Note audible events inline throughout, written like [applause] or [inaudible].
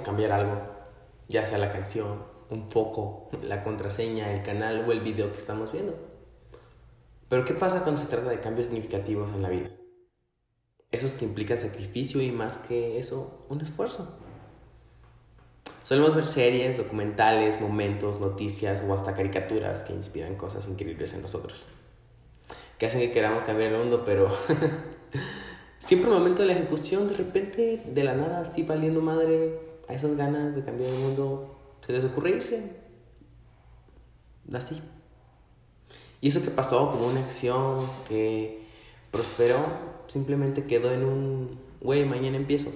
cambiar algo, ya sea la canción, un foco, la contraseña, el canal o el video que estamos viendo. Pero ¿qué pasa cuando se trata de cambios significativos en la vida? Esos que implican sacrificio y más que eso, un esfuerzo. Solemos ver series, documentales, momentos, noticias o hasta caricaturas que inspiran cosas increíbles en nosotros. Que hacen que queramos cambiar el mundo, pero [laughs] siempre el momento de la ejecución, de repente, de la nada, así valiendo madre, a esas ganas de cambiar el mundo, se les ocurre irse. Así. Y eso que pasó como una acción que prosperó, simplemente quedó en un, güey, mañana empiezo.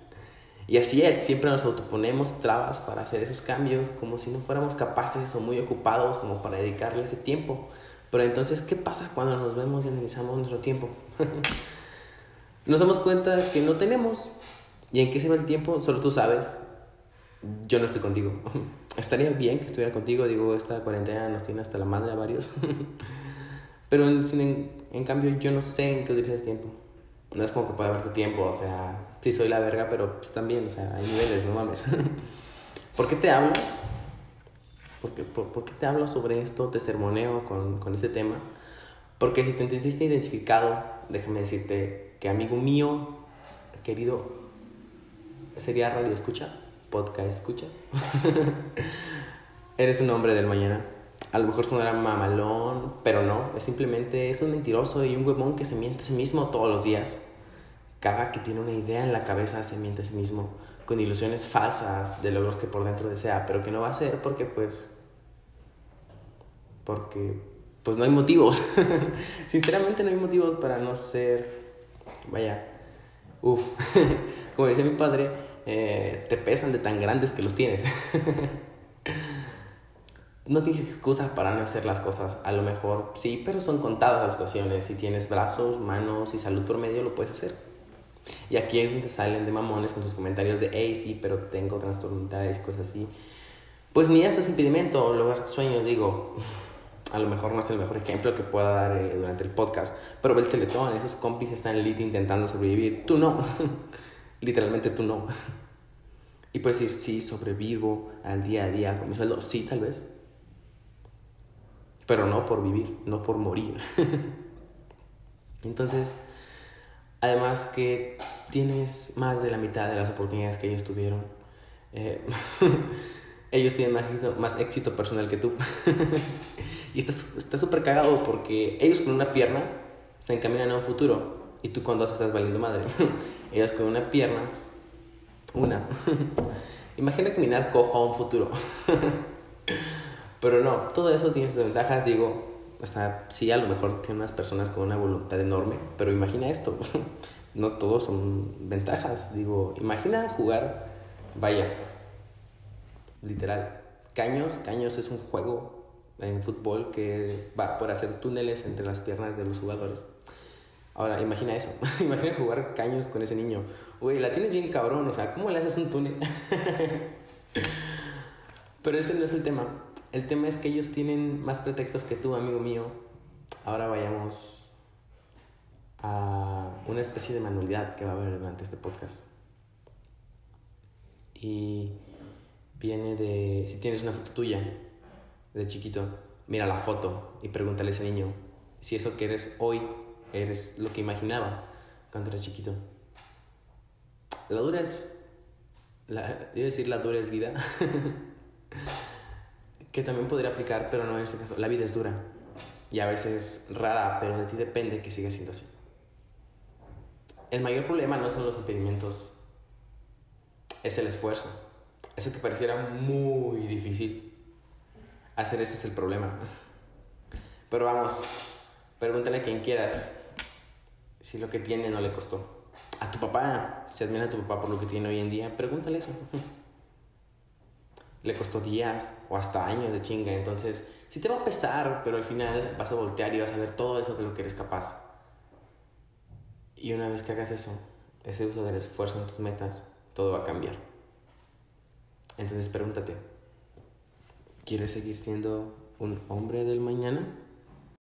[laughs] y así es, siempre nos autoponemos trabas para hacer esos cambios, como si no fuéramos capaces o muy ocupados como para dedicarle ese tiempo. Pero entonces, ¿qué pasa cuando nos vemos y analizamos nuestro tiempo? [laughs] nos damos cuenta que no tenemos. ¿Y en qué se va el tiempo? Solo tú sabes. Yo no estoy contigo. [laughs] Estaría bien que estuviera contigo. Digo, esta cuarentena nos tiene hasta la madre a varios. [laughs] Pero en, en, cambio, yo no sé en qué utilizas tiempo. No es como que pueda haber tu tiempo. O sea, sí soy la verga, pero pues también, o sea, hay niveles, no mames. [laughs] ¿Por qué te hablo? ¿Por qué, por, qué te hablo sobre esto? Te sermoneo con, con este tema. Porque si te sentiste identificado, déjame decirte que amigo mío, querido, sería radio escucha, podcast escucha. [laughs] Eres un hombre del mañana. A lo mejor sonará mamalón, pero no, es simplemente es un mentiroso y un huevón que se miente a sí mismo todos los días. Cada que tiene una idea en la cabeza se miente a sí mismo con ilusiones falsas de logros que por dentro desea, pero que no va a ser porque pues porque pues no hay motivos. [laughs] Sinceramente no hay motivos para no ser vaya, uff, [laughs] como decía mi padre, eh, te pesan de tan grandes que los tienes. [laughs] no tienes excusa para no hacer las cosas. A lo mejor sí, pero son contadas las situaciones. Si tienes brazos, manos y salud por medio, lo puedes hacer. Y aquí es donde salen de mamones con sus comentarios de, hey, sí, pero tengo trastorno y cosas así. Pues ni eso es impedimento, lograr sueños, digo. A lo mejor no es el mejor ejemplo que pueda dar eh, durante el podcast, pero ve el teletón, esos compis están lit intentando sobrevivir. Tú no. [laughs] Literalmente tú no. [laughs] y pues sí, sí, sobrevivo al día a día con mi sueldo. Sí, tal vez. Pero no por vivir, no por morir. [laughs] Entonces, Además que tienes más de la mitad de las oportunidades que ellos tuvieron. Eh, [laughs] ellos tienen más éxito, personal que tú. y estás súper cagado porque ellos con una pierna se encaminan a un futuro y tú con dos estás valiendo madre. [laughs] ellos con una pierna, una. [laughs] Imagina caminar cojo a un futuro. [laughs] Pero no, todo eso tiene sus ventajas, digo, hasta sí, a lo mejor tiene unas personas con una voluntad enorme, pero imagina esto, no todos son ventajas. Digo, imagina jugar, vaya, literal, Caños, Caños es un juego en fútbol que va por hacer túneles entre las piernas de los jugadores. Ahora, imagina eso, [laughs] imagina jugar Caños con ese niño. Güey, la tienes bien cabrón, o sea, ¿cómo le haces un túnel? [laughs] pero ese no es el tema. El tema es que ellos tienen más pretextos que tú, amigo mío. Ahora vayamos a una especie de manualidad que va a haber durante este podcast. Y viene de, si tienes una foto tuya de chiquito, mira la foto y pregúntale a ese niño si eso que eres hoy eres lo que imaginaba cuando eras chiquito. La dura es, la, decir la dura es vida. [laughs] que también podría aplicar, pero no en este caso. La vida es dura y a veces rara, pero de ti depende que siga siendo así. El mayor problema no son los impedimentos, es el esfuerzo. Eso que pareciera muy difícil, hacer eso es el problema. Pero vamos, pregúntale a quien quieras si lo que tiene no le costó. A tu papá, si admira a tu papá por lo que tiene hoy en día, pregúntale eso le costó días o hasta años de chinga. Entonces, sí te va a pesar, pero al final vas a voltear y vas a ver todo eso de lo que eres capaz. Y una vez que hagas eso, ese uso del esfuerzo en tus metas, todo va a cambiar. Entonces pregúntate, ¿quieres seguir siendo un hombre del mañana?